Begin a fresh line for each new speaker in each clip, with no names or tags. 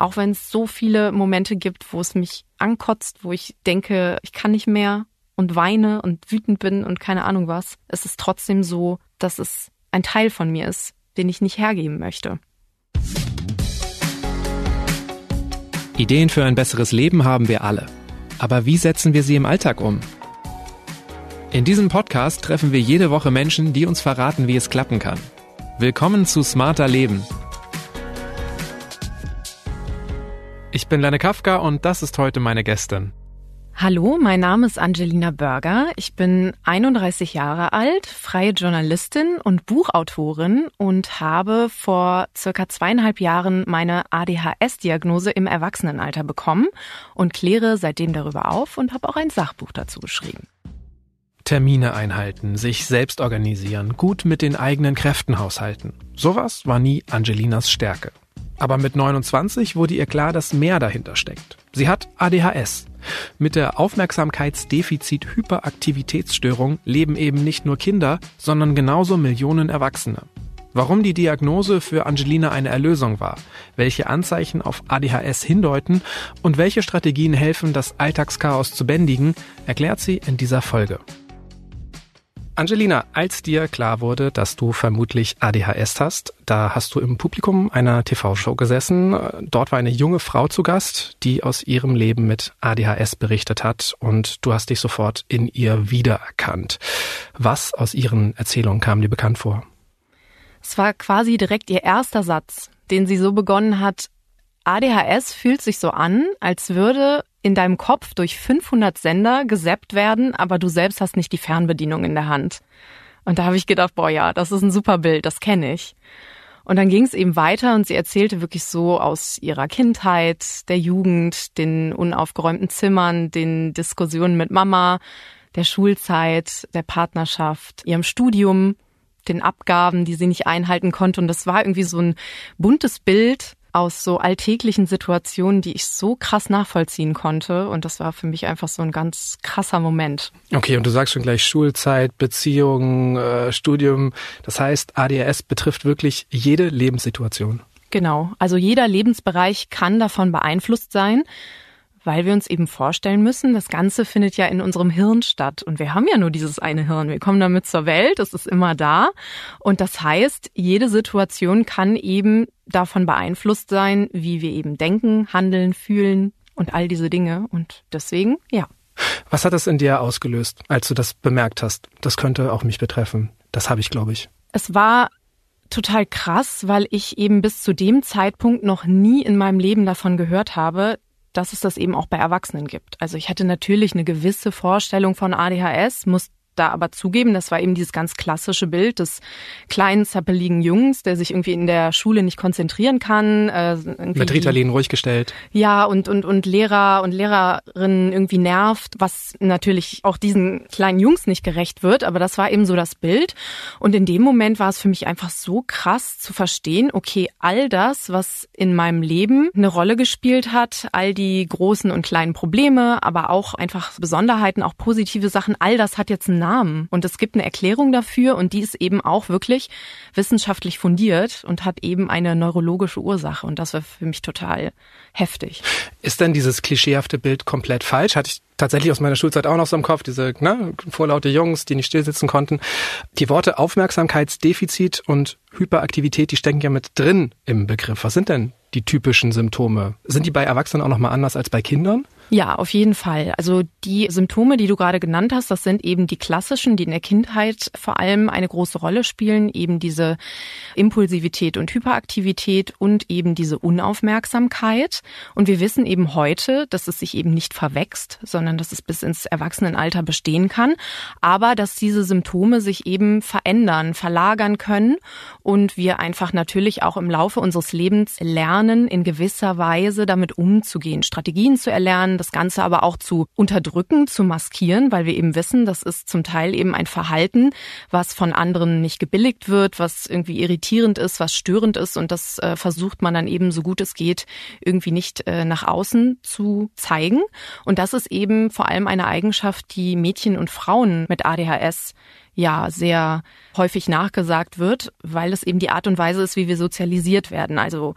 Auch wenn es so viele Momente gibt, wo es mich ankotzt, wo ich denke, ich kann nicht mehr und weine und wütend bin und keine Ahnung was. Es ist trotzdem so, dass es ein Teil von mir ist, den ich nicht hergeben möchte.
Ideen für ein besseres Leben haben wir alle. Aber wie setzen wir sie im Alltag um? In diesem Podcast treffen wir jede Woche Menschen, die uns verraten, wie es klappen kann. Willkommen zu Smarter Leben. Ich bin Lenne Kafka und das ist heute meine Gästin.
Hallo, mein Name ist Angelina Börger. Ich bin 31 Jahre alt, freie Journalistin und Buchautorin und habe vor circa zweieinhalb Jahren meine ADHS-Diagnose im Erwachsenenalter bekommen und kläre seitdem darüber auf und habe auch ein Sachbuch dazu geschrieben.
Termine einhalten, sich selbst organisieren, gut mit den eigenen Kräften haushalten. Sowas war nie Angelinas Stärke. Aber mit 29 wurde ihr klar, dass mehr dahinter steckt. Sie hat ADHS. Mit der Aufmerksamkeitsdefizit-Hyperaktivitätsstörung leben eben nicht nur Kinder, sondern genauso Millionen Erwachsene. Warum die Diagnose für Angelina eine Erlösung war, welche Anzeichen auf ADHS hindeuten und welche Strategien helfen, das Alltagschaos zu bändigen, erklärt sie in dieser Folge. Angelina, als dir klar wurde, dass du vermutlich ADHS hast, da hast du im Publikum einer TV-Show gesessen. Dort war eine junge Frau zu Gast, die aus ihrem Leben mit ADHS berichtet hat und du hast dich sofort in ihr wiedererkannt. Was aus ihren Erzählungen kam dir bekannt vor?
Es war quasi direkt ihr erster Satz, den sie so begonnen hat. ADHS fühlt sich so an, als würde in deinem Kopf durch 500 Sender gesappt werden, aber du selbst hast nicht die Fernbedienung in der Hand. Und da habe ich gedacht, boah ja, das ist ein super Bild, das kenne ich. Und dann ging es eben weiter und sie erzählte wirklich so aus ihrer Kindheit, der Jugend, den unaufgeräumten Zimmern, den Diskussionen mit Mama, der Schulzeit, der Partnerschaft, ihrem Studium, den Abgaben, die sie nicht einhalten konnte. Und das war irgendwie so ein buntes Bild aus so alltäglichen Situationen, die ich so krass nachvollziehen konnte. Und das war für mich einfach so ein ganz krasser Moment.
Okay, und du sagst schon gleich Schulzeit, Beziehungen, äh, Studium. Das heißt, ADHS betrifft wirklich jede Lebenssituation.
Genau. Also jeder Lebensbereich kann davon beeinflusst sein weil wir uns eben vorstellen müssen, das Ganze findet ja in unserem Hirn statt. Und wir haben ja nur dieses eine Hirn. Wir kommen damit zur Welt, es ist immer da. Und das heißt, jede Situation kann eben davon beeinflusst sein, wie wir eben denken, handeln, fühlen und all diese Dinge. Und deswegen, ja.
Was hat das in dir ausgelöst, als du das bemerkt hast? Das könnte auch mich betreffen. Das habe ich, glaube ich.
Es war total krass, weil ich eben bis zu dem Zeitpunkt noch nie in meinem Leben davon gehört habe, dass es das eben auch bei Erwachsenen gibt. Also ich hatte natürlich eine gewisse Vorstellung von ADHS, muss da aber zugeben, das war eben dieses ganz klassische Bild des kleinen, zappeligen Jungs, der sich irgendwie in der Schule nicht konzentrieren kann.
Äh, Mit Ritalin ruhig gestellt.
Ja, und, und, und Lehrer und Lehrerinnen irgendwie nervt, was natürlich auch diesen kleinen Jungs nicht gerecht wird, aber das war eben so das Bild. Und in dem Moment war es für mich einfach so krass zu verstehen, okay, all das, was in meinem Leben eine Rolle gespielt hat, all die großen und kleinen Probleme, aber auch einfach Besonderheiten, auch positive Sachen, all das hat jetzt einen Namen. Und es gibt eine Erklärung dafür und die ist eben auch wirklich wissenschaftlich fundiert und hat eben eine neurologische Ursache. Und das war für mich total heftig.
Ist denn dieses klischeehafte Bild komplett falsch? Hatte ich tatsächlich aus meiner Schulzeit auch noch so im Kopf, diese ne, vorlaute Jungs, die nicht stillsitzen konnten. Die Worte Aufmerksamkeitsdefizit und Hyperaktivität, die stecken ja mit drin im Begriff. Was sind denn die typischen Symptome? Sind die bei Erwachsenen auch nochmal anders als bei Kindern?
Ja, auf jeden Fall. Also die Symptome, die du gerade genannt hast, das sind eben die klassischen, die in der Kindheit vor allem eine große Rolle spielen, eben diese Impulsivität und Hyperaktivität und eben diese Unaufmerksamkeit. Und wir wissen eben heute, dass es sich eben nicht verwächst, sondern dass es bis ins Erwachsenenalter bestehen kann, aber dass diese Symptome sich eben verändern, verlagern können und wir einfach natürlich auch im Laufe unseres Lebens lernen, in gewisser Weise damit umzugehen, Strategien zu erlernen, das Ganze aber auch zu unterdrücken, zu maskieren, weil wir eben wissen, das ist zum Teil eben ein Verhalten, was von anderen nicht gebilligt wird, was irgendwie irritierend ist, was störend ist und das äh, versucht man dann eben so gut es geht irgendwie nicht äh, nach außen zu zeigen. Und das ist eben vor allem eine Eigenschaft, die Mädchen und Frauen mit ADHS ja sehr häufig nachgesagt wird, weil es eben die Art und Weise ist, wie wir sozialisiert werden. Also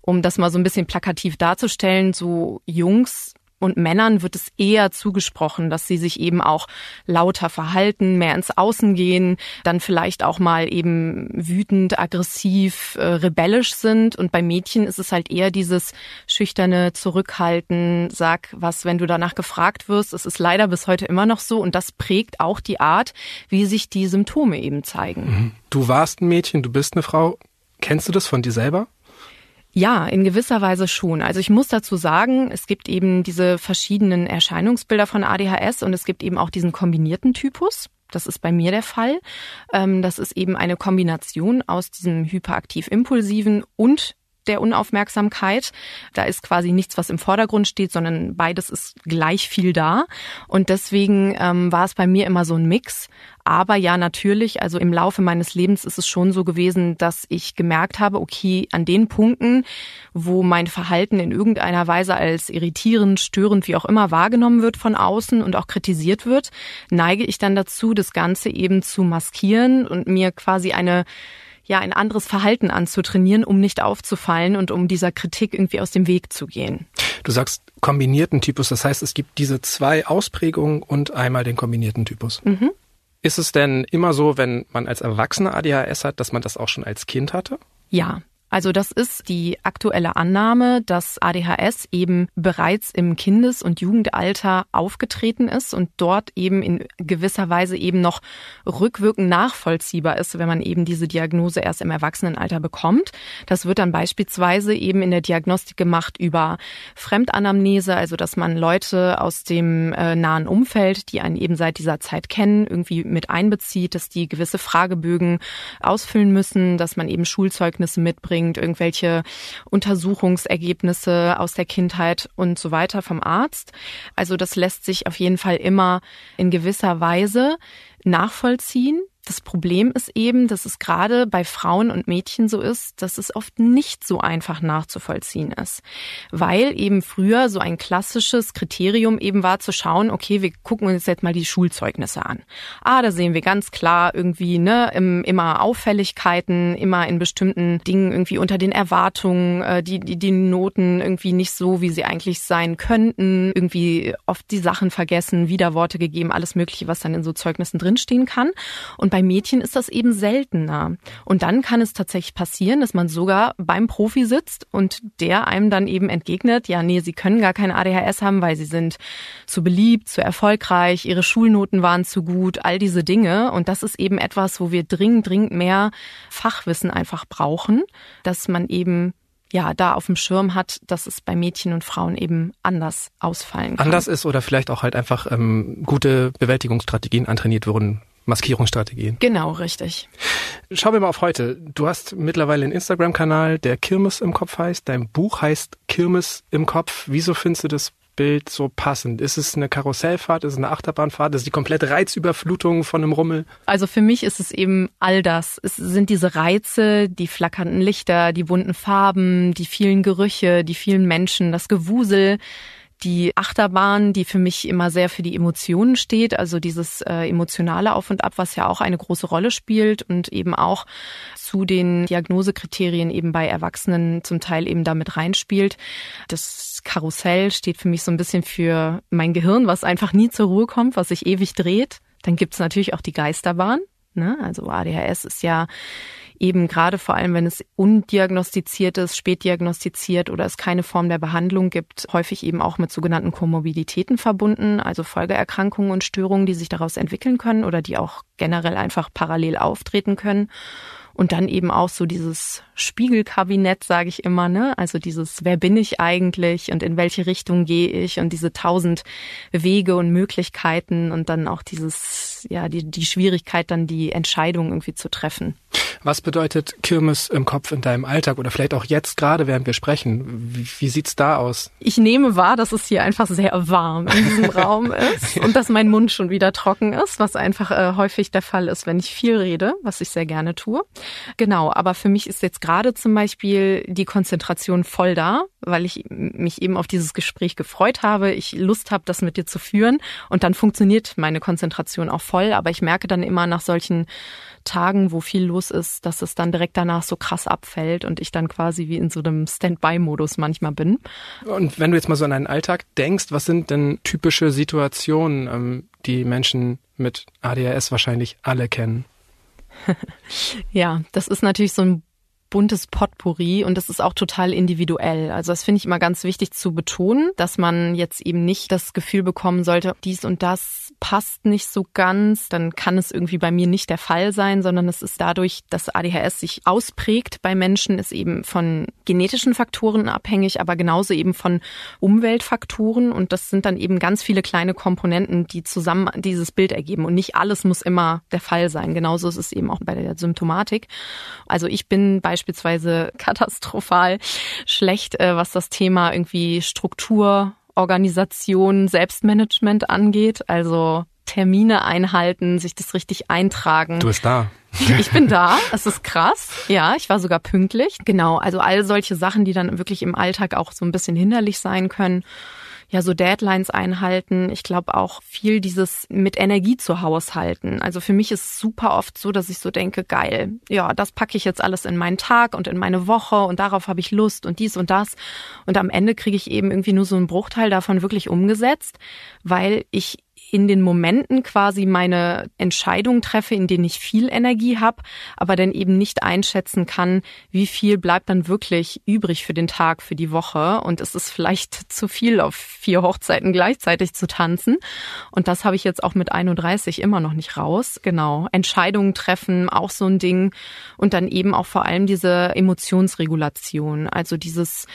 um das mal so ein bisschen plakativ darzustellen, so Jungs und Männern wird es eher zugesprochen, dass sie sich eben auch lauter verhalten, mehr ins Außen gehen, dann vielleicht auch mal eben wütend, aggressiv, äh, rebellisch sind. Und bei Mädchen ist es halt eher dieses schüchterne Zurückhalten, sag was, wenn du danach gefragt wirst. Es ist leider bis heute immer noch so und das prägt auch die Art, wie sich die Symptome eben zeigen. Mhm.
Du warst ein Mädchen, du bist eine Frau. Kennst du das von dir selber?
Ja, in gewisser Weise schon. Also ich muss dazu sagen, es gibt eben diese verschiedenen Erscheinungsbilder von ADHS und es gibt eben auch diesen kombinierten Typus. Das ist bei mir der Fall. Ähm, das ist eben eine Kombination aus diesem hyperaktiv-impulsiven und der Unaufmerksamkeit. Da ist quasi nichts, was im Vordergrund steht, sondern beides ist gleich viel da. Und deswegen ähm, war es bei mir immer so ein Mix. Aber ja, natürlich, also im Laufe meines Lebens ist es schon so gewesen, dass ich gemerkt habe, okay, an den Punkten, wo mein Verhalten in irgendeiner Weise als irritierend, störend, wie auch immer wahrgenommen wird von außen und auch kritisiert wird, neige ich dann dazu, das Ganze eben zu maskieren und mir quasi eine ja ein anderes Verhalten anzutrainieren, um nicht aufzufallen und um dieser Kritik irgendwie aus dem Weg zu gehen.
Du sagst kombinierten Typus, das heißt, es gibt diese zwei Ausprägungen und einmal den kombinierten Typus. Mhm. Ist es denn immer so, wenn man als Erwachsener ADHS hat, dass man das auch schon als Kind hatte?
Ja, also das ist die aktuelle Annahme, dass ADHS eben bereits im Kindes- und Jugendalter aufgetreten ist und dort eben in gewisser Weise eben noch rückwirkend nachvollziehbar ist, wenn man eben diese Diagnose erst im Erwachsenenalter bekommt. Das wird dann beispielsweise eben in der Diagnostik gemacht über Fremdanamnese, also dass man Leute aus dem äh, nahen Umfeld, die einen eben seit dieser Zeit kennen, irgendwie mit einbezieht, dass die gewisse Fragebögen ausfüllen müssen, dass man eben Schulzeugnisse mitbringt bringt, irgendwelche Untersuchungsergebnisse aus der Kindheit und so weiter vom Arzt. Also das lässt sich auf jeden Fall immer in gewisser Weise nachvollziehen. Das Problem ist eben, dass es gerade bei Frauen und Mädchen so ist, dass es oft nicht so einfach nachzuvollziehen ist. Weil eben früher so ein klassisches Kriterium eben war zu schauen, okay, wir gucken uns jetzt mal die Schulzeugnisse an. Ah, da sehen wir ganz klar irgendwie, ne, immer Auffälligkeiten, immer in bestimmten Dingen irgendwie unter den Erwartungen, äh, die, die, die Noten irgendwie nicht so, wie sie eigentlich sein könnten, irgendwie oft die Sachen vergessen, Widerworte gegeben, alles mögliche, was dann in so Zeugnissen drinstehen kann. Und bei Mädchen ist das eben seltener. Und dann kann es tatsächlich passieren, dass man sogar beim Profi sitzt und der einem dann eben entgegnet, ja, nee, sie können gar keine ADHS haben, weil sie sind zu beliebt, zu erfolgreich, ihre Schulnoten waren zu gut, all diese Dinge. Und das ist eben etwas, wo wir dringend, dringend mehr Fachwissen einfach brauchen, dass man eben ja, da auf dem Schirm hat, dass es bei Mädchen und Frauen eben anders ausfallen kann.
Anders ist oder vielleicht auch halt einfach ähm, gute Bewältigungsstrategien antrainiert wurden Maskierungsstrategien.
Genau, richtig.
Schauen wir mal auf heute. Du hast mittlerweile einen Instagram-Kanal, der Kirmes im Kopf heißt. Dein Buch heißt Kirmes im Kopf. Wieso findest du das Bild so passend? Ist es eine Karussellfahrt? Ist es eine Achterbahnfahrt? Ist es die komplette Reizüberflutung von einem Rummel?
Also für mich ist es eben all das. Es sind diese Reize, die flackernden Lichter, die bunten Farben, die vielen Gerüche, die vielen Menschen, das Gewusel die Achterbahn, die für mich immer sehr für die Emotionen steht, also dieses äh, emotionale Auf und Ab, was ja auch eine große Rolle spielt und eben auch zu den Diagnosekriterien eben bei Erwachsenen zum Teil eben damit reinspielt. Das Karussell steht für mich so ein bisschen für mein Gehirn, was einfach nie zur Ruhe kommt, was sich ewig dreht. Dann gibt's natürlich auch die Geisterbahn. Ne? Also ADHS ist ja eben gerade vor allem, wenn es undiagnostiziert ist, spät diagnostiziert oder es keine Form der Behandlung gibt, häufig eben auch mit sogenannten Komorbiditäten verbunden, also Folgeerkrankungen und Störungen, die sich daraus entwickeln können oder die auch generell einfach parallel auftreten können. Und dann eben auch so dieses Spiegelkabinett, sage ich immer, ne? Also dieses, wer bin ich eigentlich und in welche Richtung gehe ich und diese tausend Wege und Möglichkeiten und dann auch dieses, ja, die, die Schwierigkeit, dann die Entscheidung irgendwie zu treffen.
Was bedeutet Kirmes im Kopf in deinem Alltag oder vielleicht auch jetzt gerade, während wir sprechen? Wie, wie sieht's da aus?
Ich nehme wahr, dass es hier einfach sehr warm in diesem Raum ist und dass mein Mund schon wieder trocken ist, was einfach äh, häufig der Fall ist, wenn ich viel rede, was ich sehr gerne tue. Genau, aber für mich ist jetzt gerade zum Beispiel die Konzentration voll da, weil ich mich eben auf dieses Gespräch gefreut habe, ich Lust habe, das mit dir zu führen und dann funktioniert meine Konzentration auch voll, aber ich merke dann immer nach solchen Tagen, wo viel los ist, dass es dann direkt danach so krass abfällt und ich dann quasi wie in so einem Standby-Modus manchmal bin.
Und wenn du jetzt mal so an deinen Alltag denkst, was sind denn typische Situationen, ähm, die Menschen mit ADHS wahrscheinlich alle kennen?
ja, das ist natürlich so ein buntes Potpourri und das ist auch total individuell. Also das finde ich immer ganz wichtig zu betonen, dass man jetzt eben nicht das Gefühl bekommen sollte, dies und das passt nicht so ganz, dann kann es irgendwie bei mir nicht der Fall sein, sondern es ist dadurch, dass ADHS sich ausprägt bei Menschen, ist eben von genetischen Faktoren abhängig, aber genauso eben von Umweltfaktoren und das sind dann eben ganz viele kleine Komponenten, die zusammen dieses Bild ergeben und nicht alles muss immer der Fall sein. Genauso ist es eben auch bei der Symptomatik. Also ich bin beispielsweise katastrophal schlecht, äh, was das Thema irgendwie Struktur, Organisation, Selbstmanagement angeht. Also Termine einhalten, sich das richtig eintragen.
Du bist da.
Ich bin da. Es ist krass. Ja, ich war sogar pünktlich. Genau. Also all solche Sachen, die dann wirklich im Alltag auch so ein bisschen hinderlich sein können ja so Deadlines einhalten. Ich glaube auch viel dieses mit Energie zu haushalten. Also für mich ist super oft so, dass ich so denke, geil, ja, das packe ich jetzt alles in meinen Tag und in meine Woche und darauf habe ich Lust und dies und das. Und am Ende kriege ich eben irgendwie nur so einen Bruchteil davon wirklich umgesetzt, weil ich in den Momenten quasi meine Entscheidungen treffe, in denen ich viel Energie habe, aber dann eben nicht einschätzen kann, wie viel bleibt dann wirklich übrig für den Tag, für die Woche. Und es ist vielleicht zu viel, auf vier Hochzeiten gleichzeitig zu tanzen. Und das habe ich jetzt auch mit 31 immer noch nicht raus. Genau. Entscheidungen treffen, auch so ein Ding. Und dann eben auch vor allem diese Emotionsregulation. Also dieses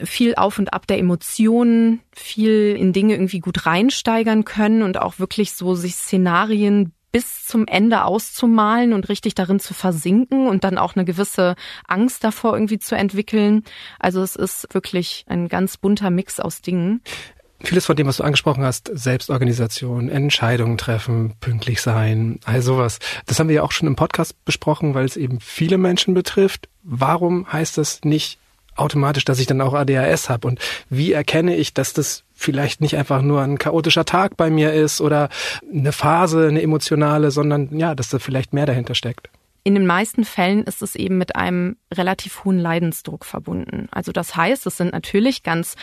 viel auf und ab der Emotionen, viel in Dinge irgendwie gut reinsteigern können und auch wirklich so sich Szenarien bis zum Ende auszumalen und richtig darin zu versinken und dann auch eine gewisse Angst davor irgendwie zu entwickeln. Also es ist wirklich ein ganz bunter Mix aus Dingen.
Vieles von dem, was du angesprochen hast, Selbstorganisation, Entscheidungen treffen, pünktlich sein, all sowas. Das haben wir ja auch schon im Podcast besprochen, weil es eben viele Menschen betrifft. Warum heißt das nicht automatisch, dass ich dann auch ADHS habe? Und wie erkenne ich, dass das vielleicht nicht einfach nur ein chaotischer Tag bei mir ist oder eine Phase, eine emotionale, sondern ja, dass da vielleicht mehr dahinter steckt?
In den meisten Fällen ist es eben mit einem relativ hohen Leidensdruck verbunden. Also das heißt, es sind natürlich ganz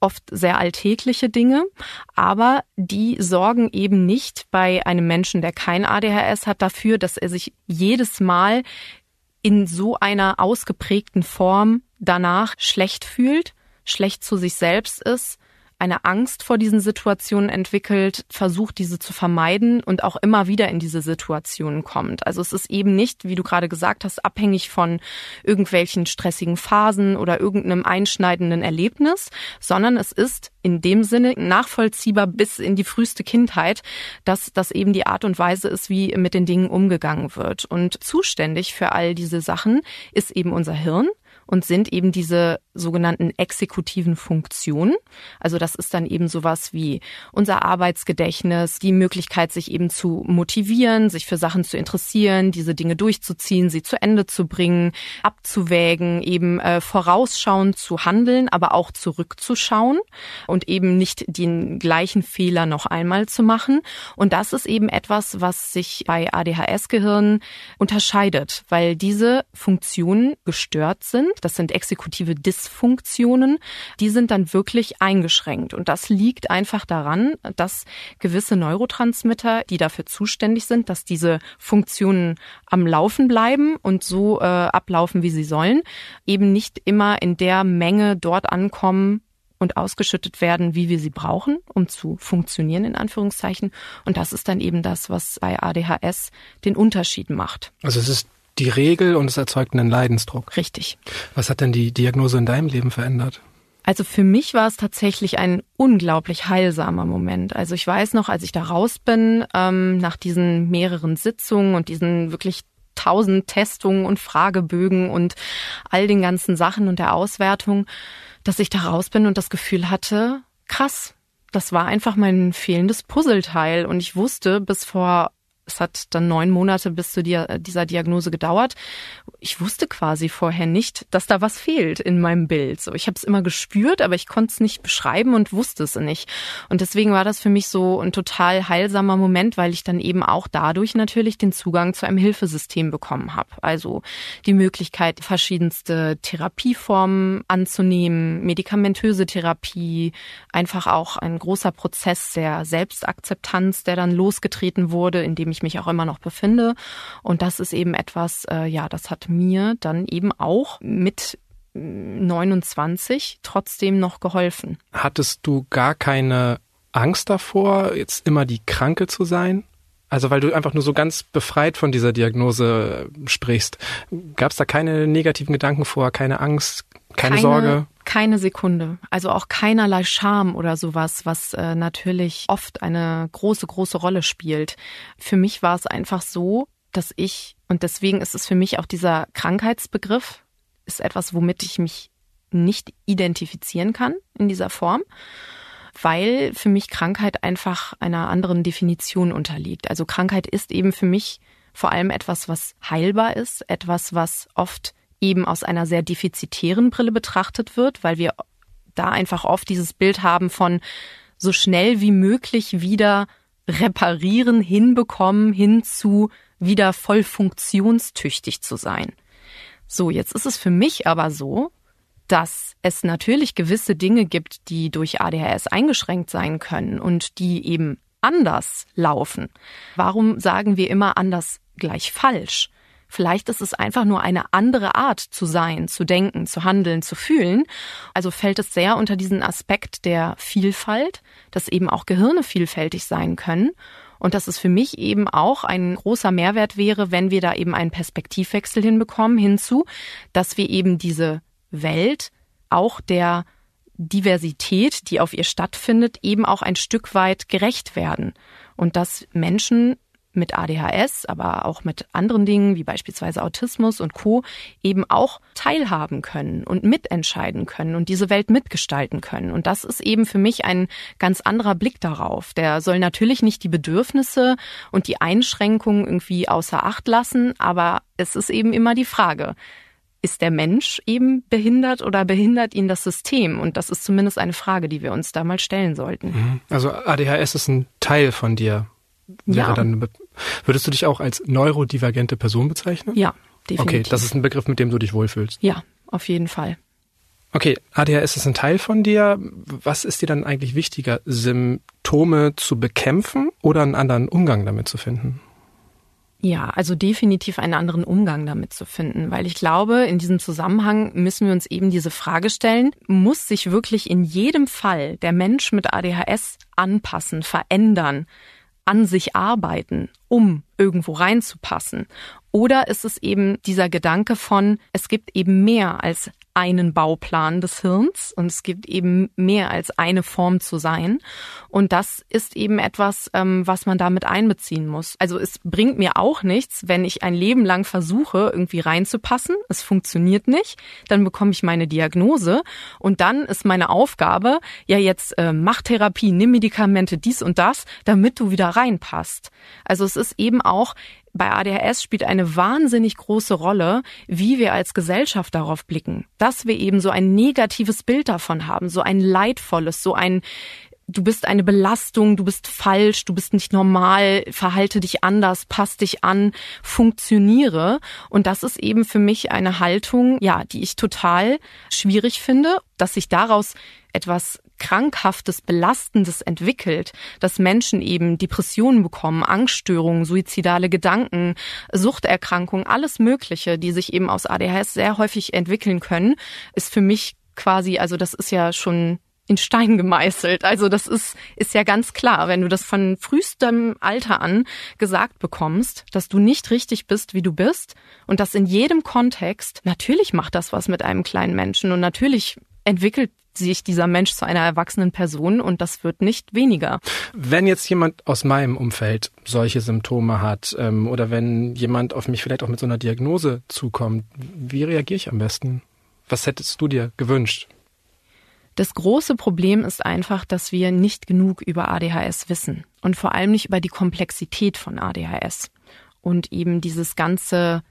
oft sehr alltägliche Dinge, aber die sorgen eben nicht bei einem Menschen, der kein ADHS hat, dafür, dass er sich jedes Mal in so einer ausgeprägten Form danach schlecht fühlt, schlecht zu sich selbst ist, eine Angst vor diesen Situationen entwickelt, versucht diese zu vermeiden und auch immer wieder in diese Situationen kommt. Also es ist eben nicht, wie du gerade gesagt hast, abhängig von irgendwelchen stressigen Phasen oder irgendeinem einschneidenden Erlebnis, sondern es ist in dem Sinne nachvollziehbar bis in die früheste Kindheit, dass das eben die Art und Weise ist, wie mit den Dingen umgegangen wird. Und zuständig für all diese Sachen ist eben unser Hirn und sind eben diese sogenannten exekutiven Funktionen. Also das ist dann eben sowas wie unser Arbeitsgedächtnis, die Möglichkeit, sich eben zu motivieren, sich für Sachen zu interessieren, diese Dinge durchzuziehen, sie zu Ende zu bringen, abzuwägen, eben äh, vorausschauend zu handeln, aber auch zurückzuschauen und eben nicht den gleichen Fehler noch einmal zu machen. Und das ist eben etwas, was sich bei ADHS-Gehirnen unterscheidet, weil diese Funktionen gestört sind das sind exekutive Dysfunktionen, die sind dann wirklich eingeschränkt. Und das liegt einfach daran, dass gewisse Neurotransmitter, die dafür zuständig sind, dass diese Funktionen am Laufen bleiben und so äh, ablaufen, wie sie sollen, eben nicht immer in der Menge dort ankommen, und ausgeschüttet werden, wie wir sie brauchen, um zu funktionieren, in Anführungszeichen. Und das ist dann eben das, was bei ADHS den Unterschied macht.
Also es ist die Regel und es erzeugt einen Leidensdruck.
Richtig.
Was hat denn die Diagnose in deinem Leben verändert?
Also für mich war es tatsächlich ein unglaublich heilsamer Moment. Also ich weiß noch, als ich da raus bin, ähm, nach diesen mehreren Sitzungen und diesen wirklich tausend Testungen und Fragebögen und all den ganzen Sachen und der Auswertung, dass ich da raus bin und das Gefühl hatte, krass, das war einfach mein fehlendes Puzzleteil und ich wusste bis vor Es hat dann neun Monate bis zu dir, dieser Diagnose gedauert. Ich wusste quasi vorher nicht, dass da was fehlt in meinem Bild. So, ich habe es immer gespürt, aber ich konnte es nicht beschreiben und wusste es nicht. Und deswegen war das für mich so ein total heilsamer Moment, weil ich dann eben auch dadurch natürlich den Zugang zu einem Hilfesystem bekommen habe. Also die Möglichkeit, verschiedenste Therapieformen anzunehmen, medikamentöse Therapie, einfach auch ein großer Prozess der Selbstakzeptanz, der dann losgetreten wurde, in dem ich mich auch immer noch befinde. Und das ist eben etwas, äh, ja, das hat mir dann eben auch mit 29 trotzdem noch geholfen.
Hattest du gar keine Angst davor, jetzt immer die Kranke zu sein? Also weil du einfach nur so ganz befreit von dieser Diagnose sprichst. Gab es da keine negativen Gedanken vor, keine Angst, keine, keine, Sorge?
Keine Sekunde. Also auch keinerlei Scham oder sowas, was äh, natürlich oft eine große, große Rolle spielt. Für mich war es einfach so, dass ich, und deswegen ist es für mich auch dieser Krankheitsbegriff, ist etwas, womit ich mich nicht identifizieren kann in dieser Form weil für mich Krankheit einfach einer anderen Definition unterliegt. Also Krankheit ist eben für mich vor allem etwas, was heilbar ist, etwas, was oft eben aus einer sehr defizitären Brille betrachtet wird, weil wir da einfach oft dieses Bild haben von so schnell wie möglich wieder reparieren, hinbekommen, hin zu wieder voll funktionstüchtig zu sein. So, jetzt ist es für mich aber so, dass es natürlich gewisse Dinge gibt, die durch ADHS eingeschränkt sein können und die eben anders laufen. Warum sagen wir immer anders gleich falsch? Vielleicht ist es einfach nur eine andere Art zu sein, zu denken, zu handeln, zu fühlen. Also fällt es sehr unter diesen Aspekt der Vielfalt, dass eben auch Gehirne vielfältig sein können und dass es für mich eben auch ein großer Mehrwert wäre, wenn wir da eben einen Perspektivwechsel hinbekommen hinzu, dass wir eben diese Welt auch der Diversität, die auf ihr stattfindet, eben auch ein Stück weit gerecht werden. Und dass Menschen mit ADHS, aber auch mit anderen Dingen wie beispielsweise Autismus und Co. eben auch teilhaben können und mitentscheiden können und diese Welt mitgestalten können. Und das ist eben für mich ein ganz anderer Blick darauf. Der soll natürlich nicht die Bedürfnisse und die Einschränkungen irgendwie außer Acht lassen, aber es ist eben immer die Frage, ist der Mensch eben behindert oder behindert ihn das System? Und das ist zumindest eine Frage, die wir uns da mal stellen sollten. Mhm.
Also ADHS ist ein Teil von dir. ja. Dann, würdest du dich auch als neurodivergente Person bezeichnen?
Ja, definitiv.
Okay, das ist ein Begriff, mit dem du dich wohlfühlst.
Ja, auf jeden Fall.
Okay, ADHS ist ein Teil von dir. Was ist dir dann eigentlich wichtiger, Symptome zu bekämpfen oder einen anderen Umgang damit zu finden?
Ja, also definitiv einen anderen Umgang damit zu finden, weil ich glaube, in diesem Zusammenhang müssen wir uns eben diese Frage stellen, muss sich wirklich in jedem Fall der Mensch mit ADHS anpassen, verändern, an sich arbeiten, um irgendwo reinzupassen? Oder ist es eben dieser Gedanke von, es gibt eben mehr als einen Bauplan des Hirns und es gibt eben mehr als eine Form zu sein. Und das ist eben etwas, ähm, was man damit einbeziehen muss. Also es bringt mir auch nichts, wenn ich ein Leben lang versuche, irgendwie reinzupassen. Es funktioniert nicht. Dann bekomme ich meine Diagnose und dann ist meine Aufgabe, ja jetzt äh, mach Therapie, nimm Medikamente, dies und das, damit du wieder reinpasst. Also es ist eben auch bei ADHS spielt eine wahnsinnig große Rolle, wie wir als Gesellschaft darauf blicken. Dass wir eben so ein negatives Bild davon haben, so ein leidvolles, so ein du bist eine Belastung, du bist falsch, du bist nicht normal, verhalte dich anders, pass dich an, funktioniere. Und das ist eben für mich eine Haltung, ja, die ich total schwierig finde, dass sich daraus etwas Krankhaftes, Belastendes entwickelt, dass Menschen eben Depressionen bekommen, Angststörungen, suizidale Gedanken, Suchterkrankungen, alles Mögliche, die sich eben aus ADHS sehr häufig entwickeln können, ist für mich quasi, also das ist ja schon in Stein gemeißelt. Also das ist, ist ja ganz klar, wenn du das von frühestem Alter an gesagt bekommst, dass du nicht richtig bist, wie du bist und das in jedem Kontext, natürlich macht das was mit einem kleinen Menschen und natürlich entwickelt sich dieser Mensch zu einer erwachsenen Person und das wird nicht weniger.
Wenn jetzt jemand aus meinem Umfeld solche Symptome hat ähm, oder wenn jemand auf mich vielleicht auch mit so einer Diagnose zukommt, wie reagiere ich am besten? Was hättest du dir gewünscht?
Das große Problem ist einfach, dass wir nicht genug über ADHS wissen und vor allem nicht über die Komplexität von ADHS und eben dieses ganze,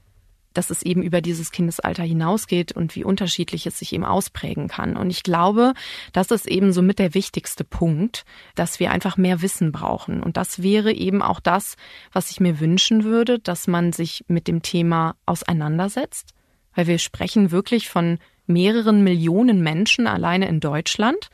dass es eben über dieses Kindesalter hinausgeht und wie unterschiedlich es sich eben ausprägen kann. Und ich glaube, das ist eben somit der wichtigste Punkt, dass wir einfach mehr Wissen brauchen. Und das wäre eben auch das, was ich mir wünschen würde, dass man sich mit dem Thema auseinandersetzt, weil wir sprechen wirklich von mehreren Millionen Menschen alleine in Deutschland.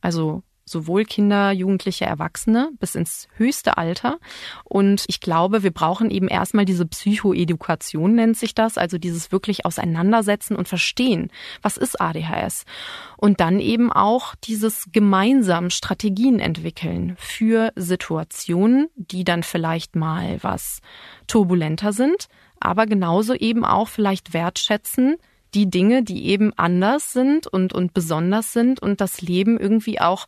Also sowohl Kinder, Jugendliche, Erwachsene bis ins höchste Alter. Und ich glaube, wir brauchen eben erstmal diese Psychoedukation, nennt sich das, also dieses wirklich Auseinandersetzen und Verstehen, was ist ADHS. Und dann eben auch dieses gemeinsam Strategien entwickeln für Situationen, die dann vielleicht mal was turbulenter sind, aber genauso eben auch vielleicht wertschätzen, die Dinge, die eben anders sind und, und besonders sind und das Leben irgendwie auch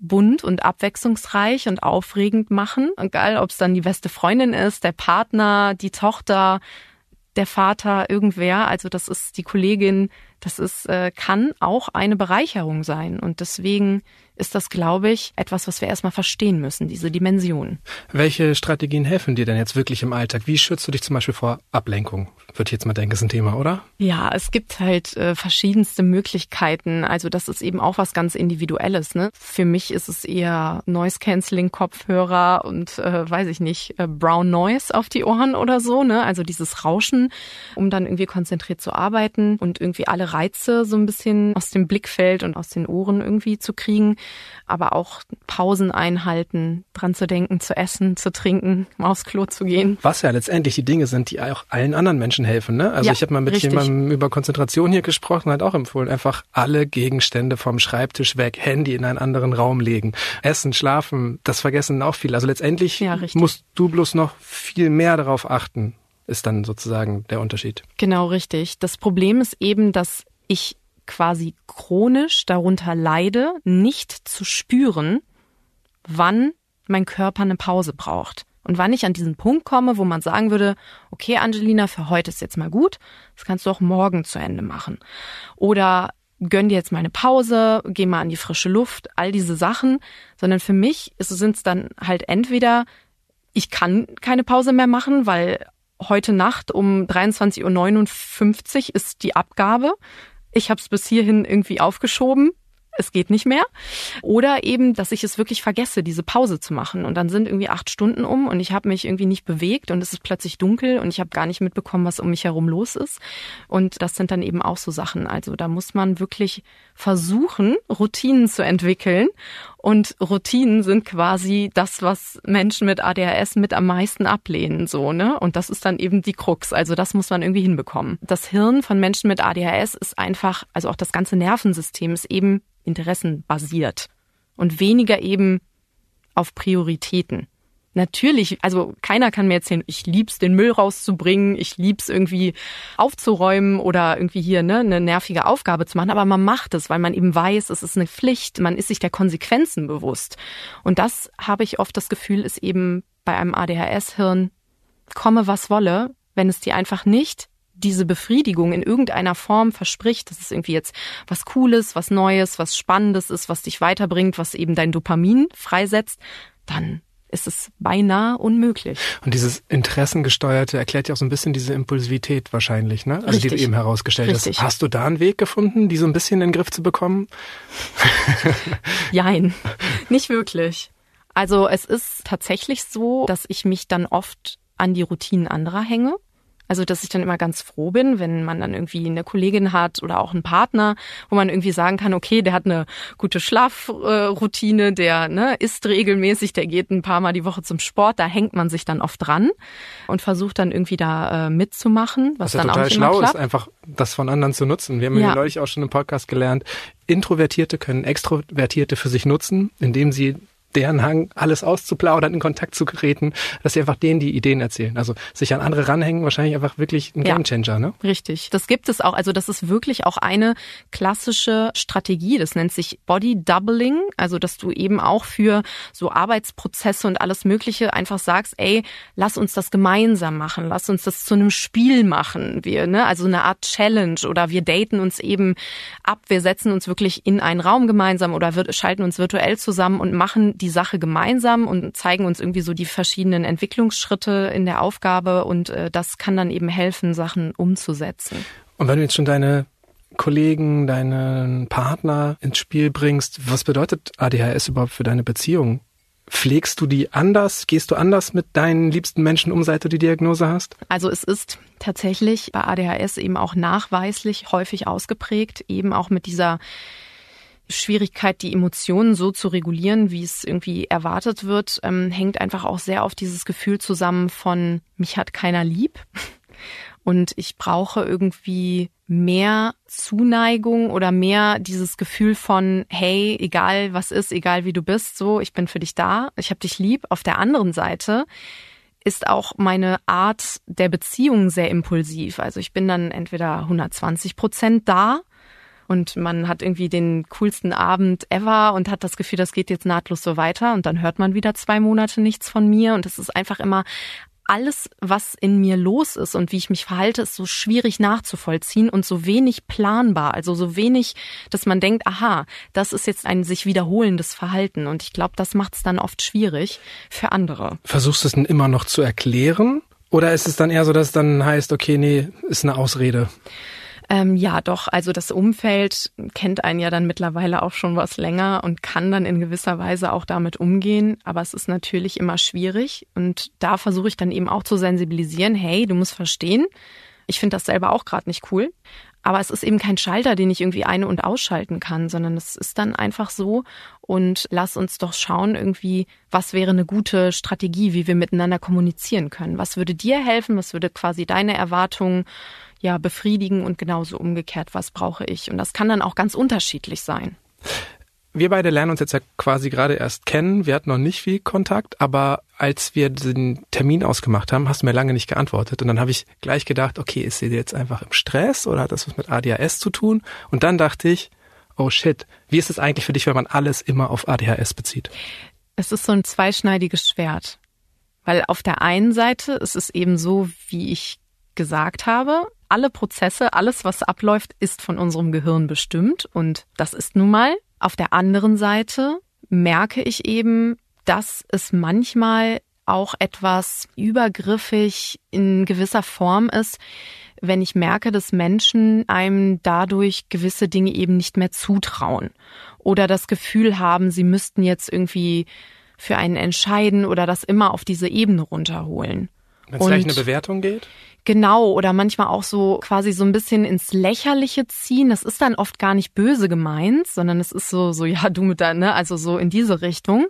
bunt und abwechslungsreich und aufregend machen. Egal, ob es dann die beste Freundin ist, der Partner, die Tochter, der Vater, irgendwer. Also das ist die Kollegin. Das ist, äh, kann auch eine Bereicherung sein. Und deswegen ist das, glaube ich, etwas, was wir erstmal verstehen müssen, diese Dimension.
Welche Strategien helfen dir denn jetzt wirklich im Alltag? Wie schützt du dich zum Beispiel vor Ablenkung? Würde ich jetzt mal denken, ist ein Thema, oder?
Ja, es gibt halt äh, verschiedenste Möglichkeiten. Also das ist eben auch was ganz Individuelles. Ne? Für mich ist es eher Noise Cancelling Kopfhörer und äh, weiß ich nicht äh, Brown Noise auf die Ohren oder so. Ne? Also dieses Rauschen, um dann irgendwie konzentriert zu arbeiten und irgendwie alle Reize so ein bisschen aus dem Blickfeld und aus den Ohren irgendwie zu kriegen aber auch Pausen einhalten, dran zu denken, zu essen, zu trinken, aufs Klo zu gehen.
Was ja letztendlich die Dinge sind, die auch allen anderen Menschen helfen. Ne? Also ja, ich habe mal mit richtig. jemandem über Konzentration hier gesprochen, hat auch empfohlen, einfach alle Gegenstände vom Schreibtisch weg, Handy in einen anderen Raum legen, essen, schlafen, das vergessen auch viele. Also letztendlich ja, musst du bloß noch viel mehr darauf achten, ist dann sozusagen der Unterschied.
Genau richtig. Das Problem ist eben, dass ich quasi chronisch darunter leide, nicht zu spüren, wann mein Körper eine Pause braucht. Und wann ich an diesen Punkt komme, wo man sagen würde, okay, Angelina, für heute ist jetzt mal gut, das kannst du auch morgen zu Ende machen. Oder gönn dir jetzt mal eine Pause, geh mal an die frische Luft, all diese Sachen, sondern für mich sind es dann halt entweder, ich kann keine Pause mehr machen, weil heute Nacht um 23.59 Uhr ist die Abgabe ich habe es bis hierhin irgendwie aufgeschoben, es geht nicht mehr. Oder eben, dass ich es wirklich vergesse, diese Pause zu machen. Und dann sind irgendwie acht Stunden um und ich habe mich irgendwie nicht bewegt und es ist plötzlich dunkel und ich habe gar nicht mitbekommen, was um mich herum los ist. Und das sind dann eben auch so Sachen. Also da muss man wirklich versuchen, Routinen zu entwickeln. Und Routinen sind quasi das, was Menschen mit ADHS mit am meisten ablehnen, so, ne? Und das ist dann eben die Krux. Also das muss man irgendwie hinbekommen. Das Hirn von Menschen mit ADHS ist einfach, also auch das ganze Nervensystem ist eben interessenbasiert und weniger eben auf Prioritäten. Natürlich, also keiner kann mir erzählen, ich lieb's, den Müll rauszubringen, ich lieb's irgendwie aufzuräumen oder irgendwie hier ne, eine nervige Aufgabe zu machen, aber man macht es, weil man eben weiß, es ist eine Pflicht, man ist sich der Konsequenzen bewusst. Und das habe ich oft das Gefühl, ist eben bei einem ADHS-Hirn, komme was wolle, wenn es dir einfach nicht diese Befriedigung in irgendeiner Form verspricht, dass es irgendwie jetzt was Cooles, was Neues, was Spannendes ist, was dich weiterbringt, was eben dein Dopamin freisetzt, dann ist es beinahe unmöglich.
Und dieses Interessengesteuerte erklärt ja auch so ein bisschen diese Impulsivität wahrscheinlich, ne? Also Richtig. die du eben herausgestellt Richtig. hast. Hast du da einen Weg gefunden, die so ein bisschen in den Griff zu bekommen?
Jein, nicht wirklich. Also es ist tatsächlich so, dass ich mich dann oft an die Routinen anderer hänge. Also, dass ich dann immer ganz froh bin, wenn man dann irgendwie eine Kollegin hat oder auch einen Partner, wo man irgendwie sagen kann, okay, der hat eine gute Schlafroutine, der ne, isst regelmäßig, der geht ein paar Mal die Woche zum Sport, da hängt man sich dann oft dran und versucht dann irgendwie da äh, mitzumachen, was, was dann total auch schlau ist,
einfach das von anderen zu nutzen. Wir haben ja neulich auch schon im Podcast gelernt, Introvertierte können Extrovertierte für sich nutzen, indem sie deren Hang, alles auszuplaudern, in Kontakt zu treten, dass sie einfach denen die Ideen erzählen. Also sich an andere ranhängen, wahrscheinlich einfach wirklich ein ja, Gamechanger, ne?
Richtig. Das gibt es auch. Also das ist wirklich auch eine klassische Strategie. Das nennt sich Body Doubling. Also dass du eben auch für so Arbeitsprozesse und alles Mögliche einfach sagst, ey, lass uns das gemeinsam machen, lass uns das zu einem Spiel machen. Wir, ne, also eine Art Challenge oder wir daten uns eben ab, wir setzen uns wirklich in einen Raum gemeinsam oder wir schalten uns virtuell zusammen und machen die Sache gemeinsam und zeigen uns irgendwie so die verschiedenen Entwicklungsschritte in der Aufgabe und äh, das kann dann eben helfen, Sachen umzusetzen.
Und wenn du jetzt schon deine Kollegen, deinen Partner ins Spiel bringst, was bedeutet ADHS überhaupt für deine Beziehung? Pflegst du die anders? Gehst du anders mit deinen liebsten Menschen um, seit du die Diagnose hast?
Also es ist tatsächlich bei ADHS eben auch nachweislich häufig ausgeprägt, eben auch mit dieser Schwierigkeit, die Emotionen so zu regulieren, wie es irgendwie erwartet wird, ähm, hängt einfach auch sehr auf dieses Gefühl zusammen von mich hat keiner lieb und ich brauche irgendwie mehr Zuneigung oder mehr dieses Gefühl von, hey, egal was ist, egal wie du bist, so, ich bin für dich da, ich habe dich lieb. Auf der anderen Seite ist auch meine Art der Beziehung sehr impulsiv. Also ich bin dann entweder 120 Prozent da und man hat irgendwie den coolsten Abend ever und hat das Gefühl, das geht jetzt nahtlos so weiter und dann hört man wieder zwei Monate nichts von mir und es ist einfach immer alles, was in mir los ist und wie ich mich verhalte, ist so schwierig nachzuvollziehen und so wenig planbar. Also so wenig, dass man denkt, aha, das ist jetzt ein sich wiederholendes Verhalten. Und ich glaube, das macht es dann oft schwierig für andere.
Versuchst du es denn immer noch zu erklären? Oder ist es dann eher so, dass es dann heißt, okay, nee, ist eine Ausrede?
Ähm, ja, doch. Also das Umfeld kennt einen ja dann mittlerweile auch schon was länger und kann dann in gewisser Weise auch damit umgehen. Aber es ist natürlich immer schwierig. Und da versuche ich dann eben auch zu sensibilisieren, hey, du musst verstehen, ich finde das selber auch gerade nicht cool. Aber es ist eben kein Schalter, den ich irgendwie ein- und ausschalten kann, sondern es ist dann einfach so. Und lass uns doch schauen, irgendwie, was wäre eine gute Strategie, wie wir miteinander kommunizieren können. Was würde dir helfen? Was würde quasi deine Erwartungen ja befriedigen und genauso umgekehrt, was brauche ich? Und das kann dann auch ganz unterschiedlich sein.
Wir beide lernen uns jetzt ja quasi gerade erst kennen. Wir hatten noch nicht viel Kontakt, aber als wir den Termin ausgemacht haben, hast du mir lange nicht geantwortet. Und dann habe ich gleich gedacht, okay, ist sie jetzt einfach im Stress oder hat das was mit ADHS zu tun? Und dann dachte ich, oh shit, wie ist es eigentlich für dich, wenn man alles immer auf ADHS bezieht?
Es ist so ein zweischneidiges Schwert. Weil auf der einen Seite ist es eben so, wie ich gesagt habe, alle Prozesse, alles, was abläuft, ist von unserem Gehirn bestimmt. Und das ist nun mal. Auf der anderen Seite merke ich eben, dass es manchmal auch etwas übergriffig in gewisser Form ist, wenn ich merke, dass Menschen einem dadurch gewisse Dinge eben nicht mehr zutrauen oder das Gefühl haben, sie müssten jetzt irgendwie für einen entscheiden oder das immer auf diese Ebene runterholen.
Wenn es gleich eine Bewertung geht?
Genau, oder manchmal auch so quasi so ein bisschen ins Lächerliche ziehen. Das ist dann oft gar nicht böse gemeint, sondern es ist so, so, ja, du mit deinem, ne, also so in diese Richtung.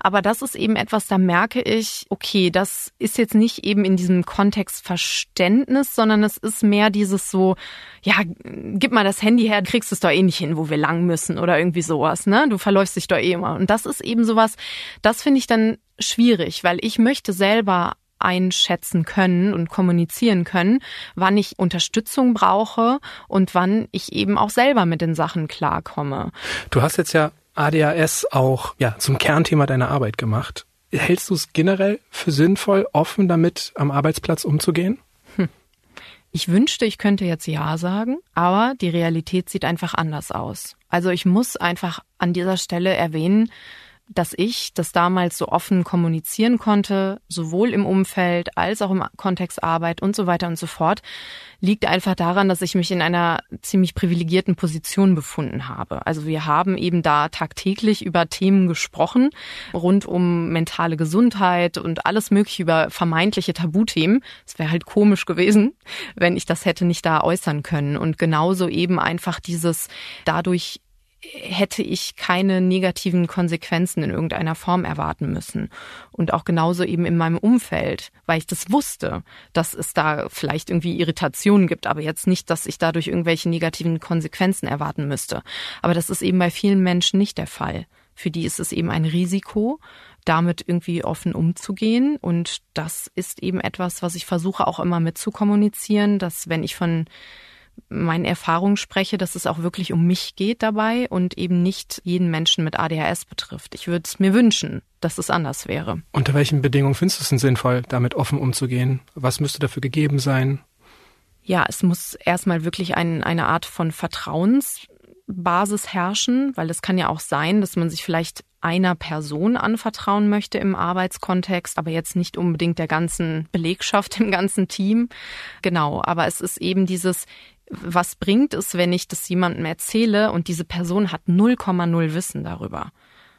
Aber das ist eben etwas, da merke ich, okay, das ist jetzt nicht eben in diesem Kontext Verständnis, sondern es ist mehr dieses so, ja, gib mal das Handy her, kriegst es doch eh nicht hin, wo wir lang müssen oder irgendwie sowas, ne? Du verläufst dich doch eh immer. Und das ist eben sowas, das finde ich dann schwierig, weil ich möchte selber einschätzen können und kommunizieren können, wann ich Unterstützung brauche und wann ich eben auch selber mit den Sachen klarkomme.
Du hast jetzt ja ADHS auch ja, zum Kernthema deiner Arbeit gemacht. Hältst du es generell für sinnvoll, offen damit am Arbeitsplatz umzugehen? Hm.
Ich wünschte, ich könnte jetzt Ja sagen, aber die Realität sieht einfach anders aus. Also ich muss einfach an dieser Stelle erwähnen, dass ich das damals so offen kommunizieren konnte, sowohl im Umfeld als auch im Kontext Arbeit und so weiter und so fort, liegt einfach daran, dass ich mich in einer ziemlich privilegierten Position befunden habe. Also wir haben eben da tagtäglich über Themen gesprochen, rund um mentale Gesundheit und alles mögliche über vermeintliche Tabuthemen. Es wäre halt komisch gewesen, wenn ich das hätte nicht da äußern können. Und genauso eben einfach dieses dadurch hätte ich keine negativen Konsequenzen in irgendeiner Form erwarten müssen. Und auch genauso eben in meinem Umfeld, weil ich das wusste, dass es da vielleicht irgendwie Irritationen gibt, aber jetzt nicht, dass ich dadurch irgendwelche negativen Konsequenzen erwarten müsste. Aber das ist eben bei vielen Menschen nicht der Fall. Für die ist es eben ein Risiko, damit irgendwie offen umzugehen. Und das ist eben etwas, was ich versuche auch immer mitzukommunizieren, dass wenn ich von meinen Erfahrungen spreche, dass es auch wirklich um mich geht dabei und eben nicht jeden Menschen mit ADHS betrifft. Ich würde es mir wünschen, dass es anders wäre.
Unter welchen Bedingungen findest du es denn sinnvoll, damit offen umzugehen? Was müsste dafür gegeben sein?
Ja, es muss erstmal wirklich ein, eine Art von Vertrauensbasis herrschen, weil es kann ja auch sein, dass man sich vielleicht einer Person anvertrauen möchte im Arbeitskontext, aber jetzt nicht unbedingt der ganzen Belegschaft, dem ganzen Team. Genau, aber es ist eben dieses, was bringt es, wenn ich das jemandem erzähle und diese Person hat 0,0 Wissen darüber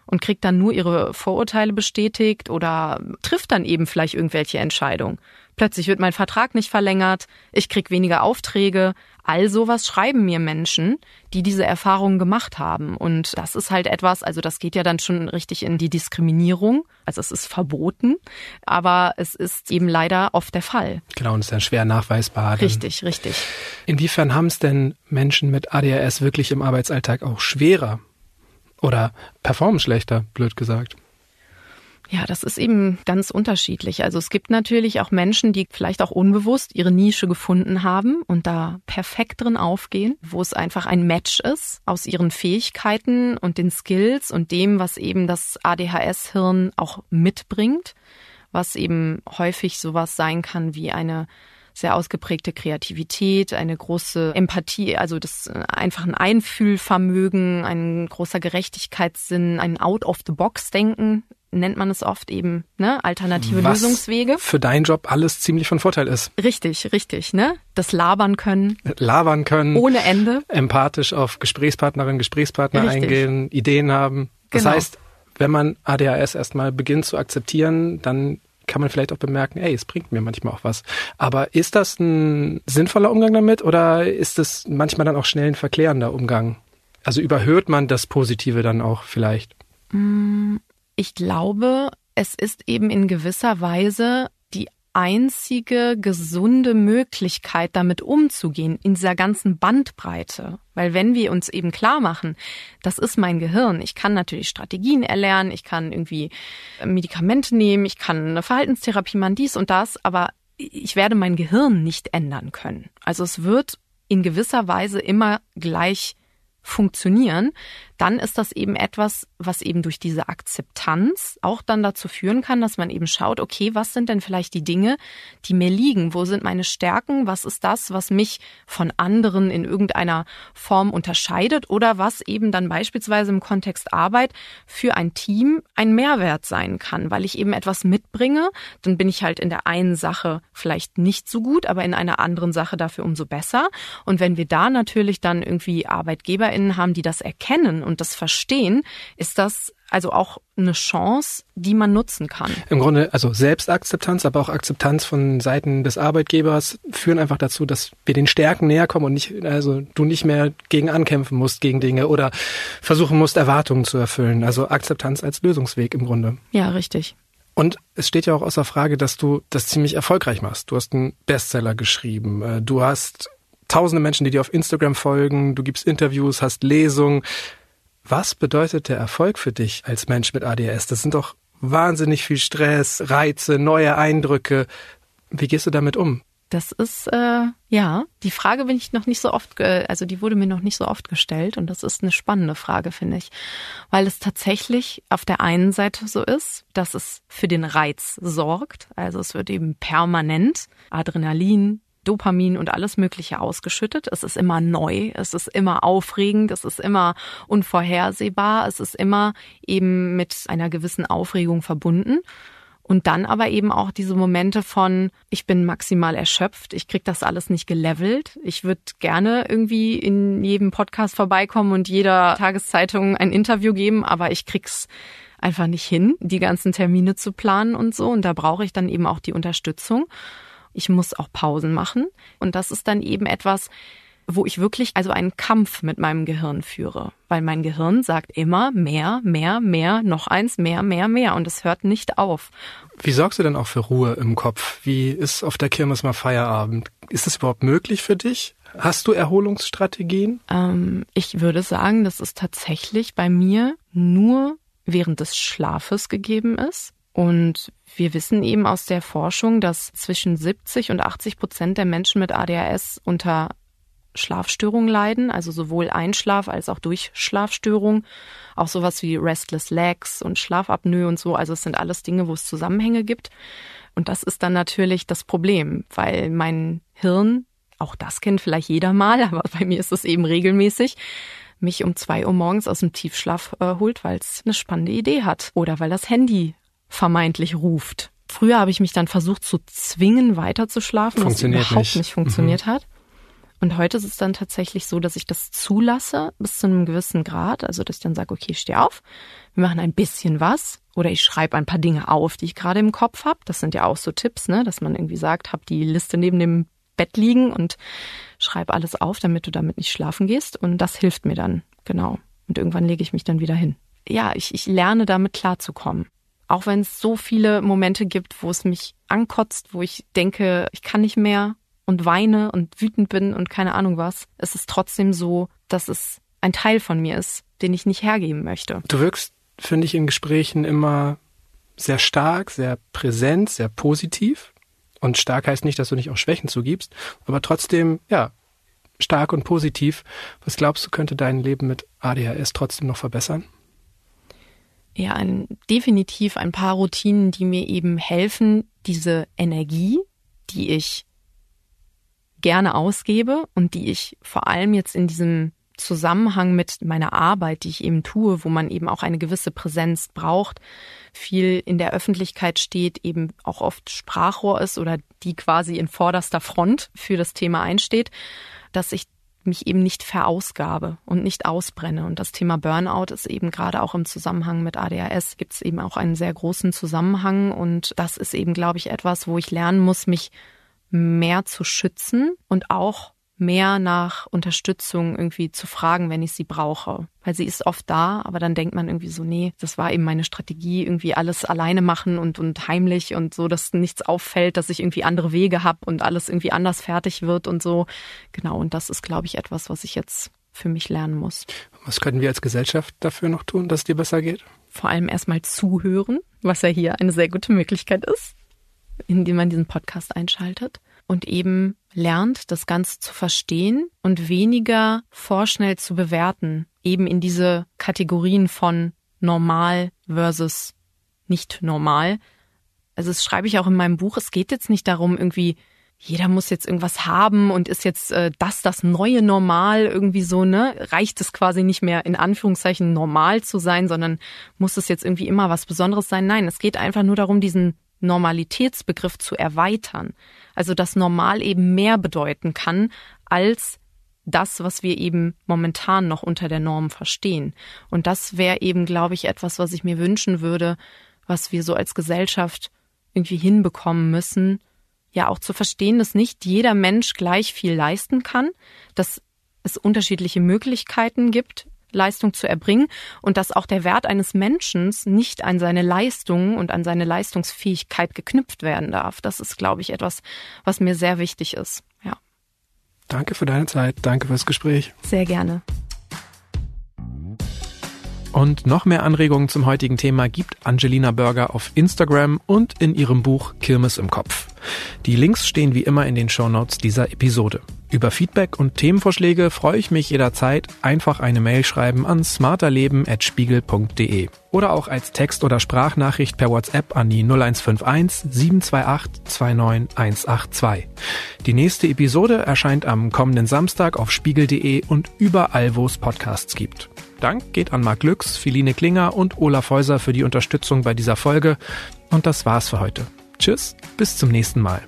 und kriegt dann nur ihre Vorurteile bestätigt oder trifft dann eben vielleicht irgendwelche Entscheidungen. Plötzlich wird mein Vertrag nicht verlängert, ich krieg weniger Aufträge. All sowas schreiben mir Menschen, die diese Erfahrungen gemacht haben. Und das ist halt etwas, also das geht ja dann schon richtig in die Diskriminierung. Also es ist verboten, aber es ist eben leider oft der Fall.
Genau, und es ist dann schwer nachweisbar.
Richtig, richtig.
Inwiefern haben es denn Menschen mit ADHS wirklich im Arbeitsalltag auch schwerer? Oder performen schlechter, blöd gesagt?
Ja, das ist eben ganz unterschiedlich. Also es gibt natürlich auch Menschen, die vielleicht auch unbewusst ihre Nische gefunden haben und da perfekt drin aufgehen, wo es einfach ein Match ist aus ihren Fähigkeiten und den Skills und dem, was eben das ADHS-Hirn auch mitbringt, was eben häufig sowas sein kann wie eine sehr ausgeprägte Kreativität, eine große Empathie, also das äh, einfach ein Einfühlvermögen, ein großer Gerechtigkeitssinn, ein Out-of-the-Box-Denken nennt man es oft eben, ne? Alternative
Was
Lösungswege.
Für deinen Job alles ziemlich von Vorteil ist.
Richtig, richtig, ne? Das Labern können.
Labern können.
Ohne Ende.
Empathisch auf Gesprächspartnerinnen, Gesprächspartner richtig. eingehen, Ideen haben. Das genau. heißt, wenn man ADHS erstmal beginnt zu akzeptieren, dann kann man vielleicht auch bemerken, ey, es bringt mir manchmal auch was. Aber ist das ein sinnvoller Umgang damit oder ist es manchmal dann auch schnell ein verklärender Umgang? Also überhört man das Positive dann auch vielleicht?
Mm, ich glaube, es ist eben in gewisser Weise einzige gesunde Möglichkeit, damit umzugehen, in dieser ganzen Bandbreite. Weil wenn wir uns eben klar machen, das ist mein Gehirn, ich kann natürlich Strategien erlernen, ich kann irgendwie Medikamente nehmen, ich kann eine Verhaltenstherapie machen, dies und das, aber ich werde mein Gehirn nicht ändern können. Also es wird in gewisser Weise immer gleich funktionieren, dann ist das eben etwas, was eben durch diese Akzeptanz auch dann dazu führen kann, dass man eben schaut, okay, was sind denn vielleicht die Dinge, die mir liegen? Wo sind meine Stärken? Was ist das, was mich von anderen in irgendeiner Form unterscheidet oder was eben dann beispielsweise im Kontext Arbeit für ein Team ein Mehrwert sein kann, weil ich eben etwas mitbringe, dann bin ich halt in der einen Sache vielleicht nicht so gut, aber in einer anderen Sache dafür umso besser. Und wenn wir da natürlich dann irgendwie ArbeitgeberInnen haben, die das erkennen und das verstehen, ist das also auch eine Chance, die man nutzen kann.
Im Grunde, also Selbstakzeptanz, aber auch Akzeptanz von Seiten des Arbeitgebers führen einfach dazu, dass wir den Stärken näher kommen und nicht, also du nicht mehr gegen ankämpfen musst gegen Dinge oder versuchen musst, Erwartungen zu erfüllen. Also Akzeptanz als Lösungsweg im Grunde.
Ja, richtig.
Und es steht ja auch außer Frage, dass du das ziemlich erfolgreich machst. Du hast einen Bestseller geschrieben. Äh, du hast tausende Menschen, die dir auf Instagram folgen. Du gibst Interviews, hast Lesungen. Was bedeutet der Erfolg für dich als Mensch mit ADS? Das sind doch wahnsinnig viel Stress, Reize, neue Eindrücke. Wie gehst du damit um?
Das ist äh, ja die Frage bin ich noch nicht so oft, also die wurde mir noch nicht so oft gestellt und das ist eine spannende Frage finde ich, weil es tatsächlich auf der einen Seite so ist, dass es für den Reiz sorgt, also es wird eben permanent Adrenalin, Dopamin und alles Mögliche ausgeschüttet. Es ist immer neu, es ist immer aufregend, es ist immer unvorhersehbar, es ist immer eben mit einer gewissen Aufregung verbunden. Und dann aber eben auch diese Momente von, ich bin maximal erschöpft, ich krieg das alles nicht gelevelt. Ich würde gerne irgendwie in jedem Podcast vorbeikommen und jeder Tageszeitung ein Interview geben, aber ich krieg's einfach nicht hin, die ganzen Termine zu planen und so. Und da brauche ich dann eben auch die Unterstützung. Ich muss auch Pausen machen. Und das ist dann eben etwas, wo ich wirklich also einen Kampf mit meinem Gehirn führe, weil mein Gehirn sagt immer mehr, mehr, mehr, noch eins, mehr, mehr, mehr und es hört nicht auf.
Wie sorgst du denn auch für Ruhe im Kopf? Wie ist auf der Kirmes mal Feierabend? Ist das überhaupt möglich für dich? Hast du Erholungsstrategien?
Ähm, ich würde sagen, das ist tatsächlich bei mir nur während des Schlafes gegeben ist. Und wir wissen eben aus der Forschung, dass zwischen 70 und 80 Prozent der Menschen mit ADHS unter Schlafstörungen leiden, also sowohl Einschlaf als auch Durchschlafstörung, auch sowas wie Restless Legs und Schlafapnoe und so. Also es sind alles Dinge, wo es Zusammenhänge gibt. Und das ist dann natürlich das Problem, weil mein Hirn, auch das kennt vielleicht jeder mal, aber bei mir ist es eben regelmäßig, mich um zwei Uhr morgens aus dem Tiefschlaf äh, holt, weil es eine spannende Idee hat oder weil das Handy vermeintlich ruft. Früher habe ich mich dann versucht zu zwingen, weiterzuschlafen,
was überhaupt
nicht, nicht funktioniert mhm. hat. Und heute ist es dann tatsächlich so, dass ich das zulasse bis zu einem gewissen Grad. Also, dass ich dann sage, okay, steh auf, wir machen ein bisschen was. Oder ich schreibe ein paar Dinge auf, die ich gerade im Kopf habe. Das sind ja auch so Tipps, ne? dass man irgendwie sagt, hab die Liste neben dem Bett liegen und schreib alles auf, damit du damit nicht schlafen gehst. Und das hilft mir dann, genau. Und irgendwann lege ich mich dann wieder hin. Ja, ich, ich lerne damit klarzukommen. Auch wenn es so viele Momente gibt, wo es mich ankotzt, wo ich denke, ich kann nicht mehr und weine und wütend bin und keine Ahnung was, es ist trotzdem so, dass es ein Teil von mir ist, den ich nicht hergeben möchte.
Du wirkst, finde ich, in Gesprächen immer sehr stark, sehr präsent, sehr positiv. Und stark heißt nicht, dass du nicht auch Schwächen zugibst, aber trotzdem, ja, stark und positiv. Was glaubst du, könnte dein Leben mit ADHS trotzdem noch verbessern?
Ja, ein, definitiv ein paar Routinen, die mir eben helfen, diese Energie, die ich gerne ausgebe und die ich vor allem jetzt in diesem Zusammenhang mit meiner Arbeit, die ich eben tue, wo man eben auch eine gewisse Präsenz braucht, viel in der Öffentlichkeit steht, eben auch oft Sprachrohr ist oder die quasi in vorderster Front für das Thema einsteht, dass ich mich eben nicht verausgabe und nicht ausbrenne. Und das Thema Burnout ist eben gerade auch im Zusammenhang mit ADHS gibt es eben auch einen sehr großen Zusammenhang. Und das ist eben, glaube ich, etwas, wo ich lernen muss, mich mehr zu schützen und auch mehr nach Unterstützung irgendwie zu fragen, wenn ich sie brauche. Weil sie ist oft da, aber dann denkt man irgendwie so, nee, das war eben meine Strategie, irgendwie alles alleine machen und, und heimlich und so, dass nichts auffällt, dass ich irgendwie andere Wege habe und alles irgendwie anders fertig wird und so. Genau, und das ist, glaube ich, etwas, was ich jetzt für mich lernen muss.
Was können wir als Gesellschaft dafür noch tun, dass es dir besser geht?
Vor allem erstmal zuhören, was ja hier eine sehr gute Möglichkeit ist indem man diesen Podcast einschaltet und eben lernt, das Ganze zu verstehen und weniger vorschnell zu bewerten, eben in diese Kategorien von normal versus nicht normal. Also das schreibe ich auch in meinem Buch. Es geht jetzt nicht darum, irgendwie jeder muss jetzt irgendwas haben und ist jetzt äh, das das neue Normal irgendwie so, ne? Reicht es quasi nicht mehr in Anführungszeichen normal zu sein, sondern muss es jetzt irgendwie immer was Besonderes sein? Nein, es geht einfach nur darum, diesen Normalitätsbegriff zu erweitern. Also dass normal eben mehr bedeuten kann als das, was wir eben momentan noch unter der Norm verstehen. Und das wäre eben, glaube ich, etwas, was ich mir wünschen würde, was wir so als Gesellschaft irgendwie hinbekommen müssen. Ja, auch zu verstehen, dass nicht jeder Mensch gleich viel leisten kann, dass es unterschiedliche Möglichkeiten gibt, Leistung zu erbringen und dass auch der Wert eines Menschen nicht an seine Leistung und an seine Leistungsfähigkeit geknüpft werden darf. Das ist, glaube ich, etwas, was mir sehr wichtig ist. Ja.
Danke für deine Zeit. Danke fürs Gespräch.
Sehr gerne.
Und noch mehr Anregungen zum heutigen Thema gibt Angelina Burger auf Instagram und in ihrem Buch Kirmes im Kopf. Die Links stehen wie immer in den Shownotes dieser Episode. Über Feedback und Themenvorschläge freue ich mich jederzeit. Einfach eine Mail schreiben an smarterleben.spiegel.de oder auch als Text- oder Sprachnachricht per WhatsApp an die 0151 728 29182. Die nächste Episode erscheint am kommenden Samstag auf spiegel.de und überall, wo es Podcasts gibt. Dank geht an Marc Lüx, Philine Klinger und Olaf Häuser für die Unterstützung bei dieser Folge. Und das war's für heute. Tschüss, bis zum nächsten Mal.